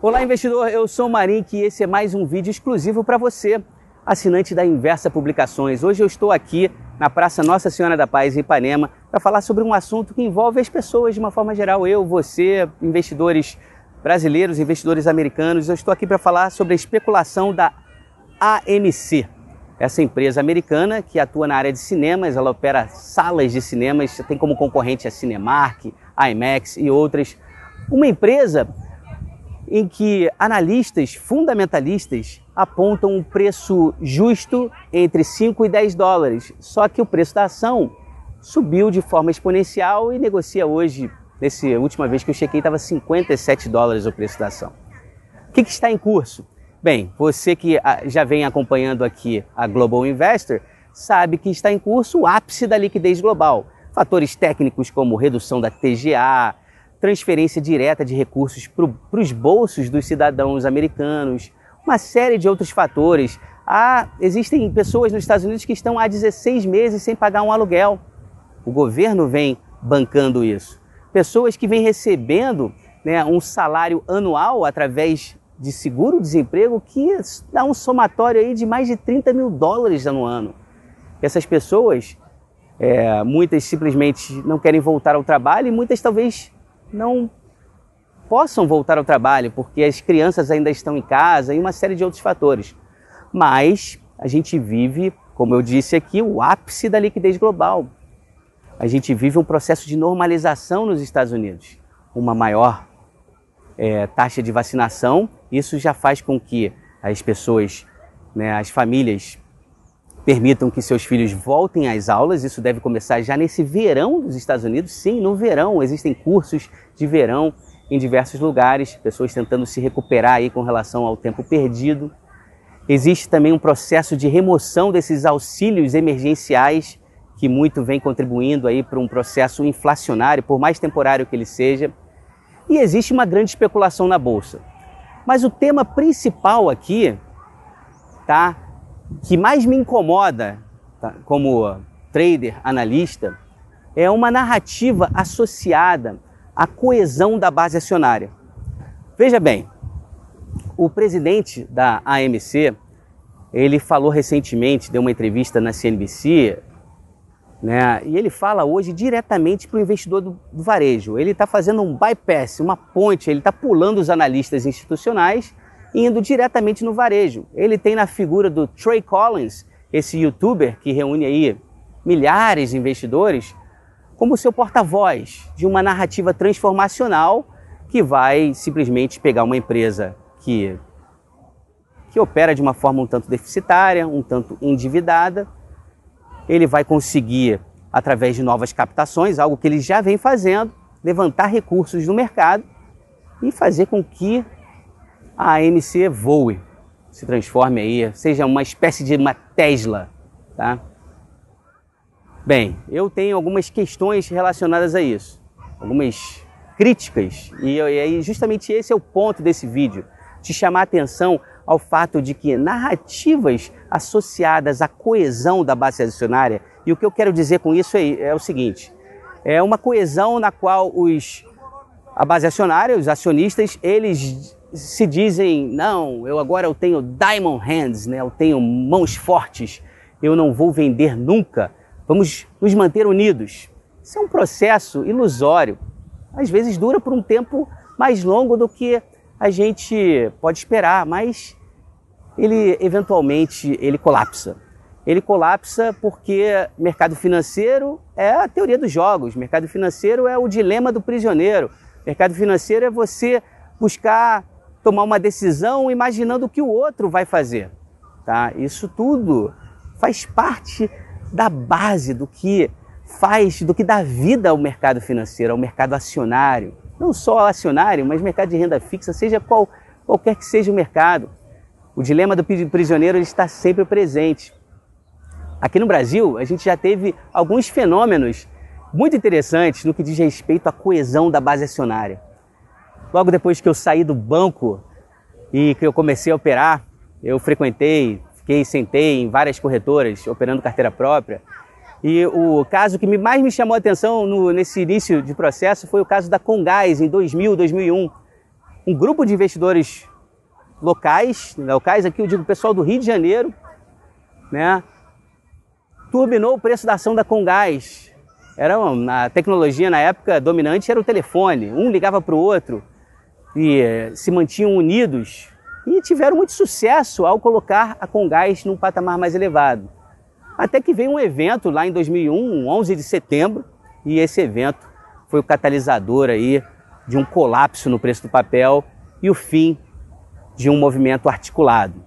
Olá, investidor. Eu sou o Marim e esse é mais um vídeo exclusivo para você, assinante da Inversa Publicações. Hoje eu estou aqui na Praça Nossa Senhora da Paz, em Ipanema, para falar sobre um assunto que envolve as pessoas de uma forma geral. Eu, você, investidores brasileiros, investidores americanos. Eu estou aqui para falar sobre a especulação da AMC. Essa empresa americana que atua na área de cinemas, ela opera salas de cinemas, tem como concorrente a Cinemark, IMAX e outras. Uma empresa em que analistas fundamentalistas apontam um preço justo entre 5 e 10 dólares. Só que o preço da ação subiu de forma exponencial e negocia hoje, nessa última vez que eu chequei, estava 57 dólares o preço da ação. O que, que está em curso? Bem, você que ah, já vem acompanhando aqui a Global Investor sabe que está em curso o ápice da liquidez global. Fatores técnicos como redução da TGA, transferência direta de recursos para os bolsos dos cidadãos americanos, uma série de outros fatores. Há, existem pessoas nos Estados Unidos que estão há 16 meses sem pagar um aluguel. O governo vem bancando isso. Pessoas que vêm recebendo né, um salário anual através de seguro-desemprego que dá um somatório aí de mais de 30 mil dólares no ano. Essas pessoas, é, muitas simplesmente não querem voltar ao trabalho e muitas talvez não possam voltar ao trabalho porque as crianças ainda estão em casa e uma série de outros fatores. Mas a gente vive, como eu disse aqui, o ápice da liquidez global. A gente vive um processo de normalização nos Estados Unidos, uma maior é, taxa de vacinação. Isso já faz com que as pessoas, né, as famílias permitam que seus filhos voltem às aulas. Isso deve começar já nesse verão dos Estados Unidos. Sim, no verão existem cursos de verão em diversos lugares, pessoas tentando se recuperar aí com relação ao tempo perdido. Existe também um processo de remoção desses auxílios emergenciais que muito vem contribuindo aí para um processo inflacionário, por mais temporário que ele seja. E existe uma grande especulação na bolsa. Mas o tema principal aqui, tá, que mais me incomoda tá, como trader, analista, é uma narrativa associada à coesão da base acionária. Veja bem, o presidente da AMC, ele falou recentemente, deu uma entrevista na CNBC, né, e ele fala hoje diretamente para o investidor do, do varejo. Ele está fazendo um bypass, uma ponte, ele está pulando os analistas institucionais indo diretamente no varejo. Ele tem na figura do Trey Collins, esse youtuber que reúne aí milhares de investidores, como seu porta-voz de uma narrativa transformacional que vai simplesmente pegar uma empresa que, que opera de uma forma um tanto deficitária, um tanto endividada. Ele vai conseguir, através de novas captações, algo que ele já vem fazendo, levantar recursos no mercado e fazer com que a AMC voe, se transforme aí, seja uma espécie de uma Tesla, tá? Bem, eu tenho algumas questões relacionadas a isso, algumas críticas, e, aí justamente esse é o ponto desse vídeo, te chamar a atenção ao fato de que narrativas associadas à coesão da base acionária, e o que eu quero dizer com isso é, é o seguinte, é uma coesão na qual os a base acionária, os acionistas, eles se dizem, não, eu agora eu tenho diamond hands, né? eu tenho mãos fortes, eu não vou vender nunca, vamos nos manter unidos. Isso é um processo ilusório. Às vezes dura por um tempo mais longo do que a gente pode esperar, mas ele eventualmente ele colapsa. Ele colapsa porque mercado financeiro é a teoria dos jogos, mercado financeiro é o dilema do prisioneiro. Mercado financeiro é você buscar tomar uma decisão imaginando o que o outro vai fazer. Tá? Isso tudo faz parte da base do que faz, do que dá vida ao mercado financeiro, ao mercado acionário. Não só acionário, mas mercado de renda fixa, seja qual, qualquer que seja o mercado. O dilema do prisioneiro está sempre presente. Aqui no Brasil, a gente já teve alguns fenômenos muito interessantes no que diz respeito à coesão da base acionária. Logo depois que eu saí do banco e que eu comecei a operar, eu frequentei, fiquei, sentei em várias corretoras operando carteira própria. E o caso que mais me chamou a atenção no, nesse início de processo foi o caso da Congás em 2000, 2001. um grupo de investidores locais, locais aqui eu digo pessoal do Rio de Janeiro, né? Turbinou o preço da ação da Congás. Era uma, a tecnologia na época dominante era o telefone, um ligava para o outro e eh, se mantinham unidos e tiveram muito sucesso ao colocar a Congás num patamar mais elevado. Até que veio um evento lá em 2001, 11 de setembro, e esse evento foi o catalisador aí de um colapso no preço do papel e o fim de um movimento articulado.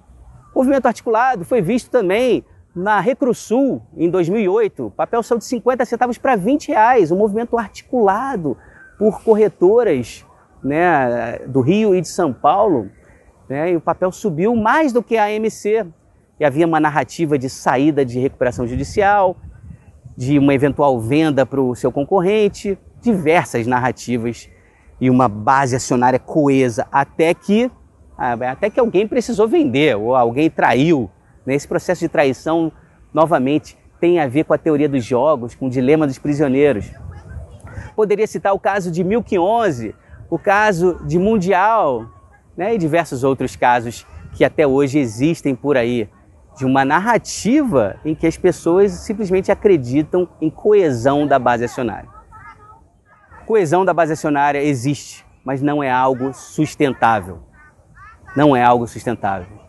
O movimento articulado foi visto também na Recrusul em 2008. O papel saiu de 50 centavos para 20 reais. Um movimento articulado por corretoras né, do Rio e de São Paulo. Né, e o papel subiu mais do que a AMC. E havia uma narrativa de saída de recuperação judicial, de uma eventual venda para o seu concorrente, diversas narrativas e uma base acionária coesa, até que, ah, até que alguém precisou vender ou alguém traiu. Né? Esse processo de traição, novamente, tem a ver com a teoria dos jogos, com o dilema dos prisioneiros. Poderia citar o caso de Milk 11, o caso de Mundial né? e diversos outros casos que até hoje existem por aí de uma narrativa em que as pessoas simplesmente acreditam em coesão da base acionária. Coesão da base acionária existe, mas não é algo sustentável. Não é algo sustentável.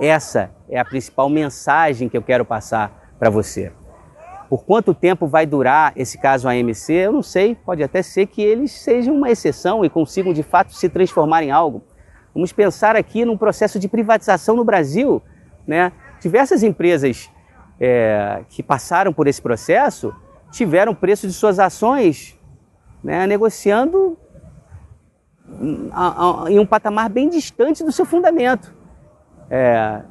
Essa é a principal mensagem que eu quero passar para você. Por quanto tempo vai durar esse caso AMC, eu não sei, pode até ser que eles sejam uma exceção e consigam de fato se transformar em algo. Vamos pensar aqui num processo de privatização no Brasil, né? Diversas empresas é, que passaram por esse processo tiveram preço de suas ações né, negociando em um patamar bem distante do seu fundamento. É,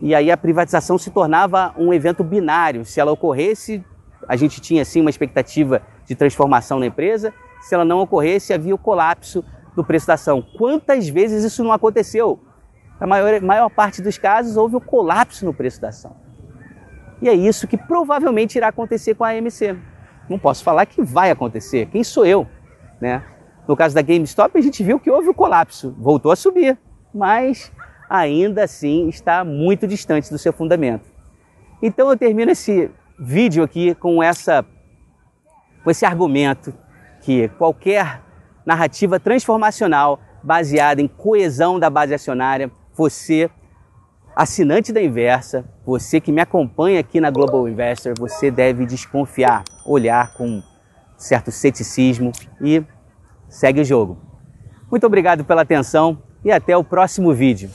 e aí a privatização se tornava um evento binário. Se ela ocorresse, a gente tinha sim uma expectativa de transformação na empresa. Se ela não ocorresse, havia o colapso do preço da ação. Quantas vezes isso não aconteceu? Na maior, maior parte dos casos, houve o colapso no preço da ação. E é isso que provavelmente irá acontecer com a AMC. Não posso falar que vai acontecer. Quem sou eu? Né? No caso da GameStop, a gente viu que houve o colapso. Voltou a subir, mas ainda assim está muito distante do seu fundamento. Então eu termino esse vídeo aqui com, essa, com esse argumento que qualquer narrativa transformacional baseada em coesão da base acionária você, assinante da Inversa, você que me acompanha aqui na Global Investor, você deve desconfiar, olhar com certo ceticismo e segue o jogo. Muito obrigado pela atenção e até o próximo vídeo.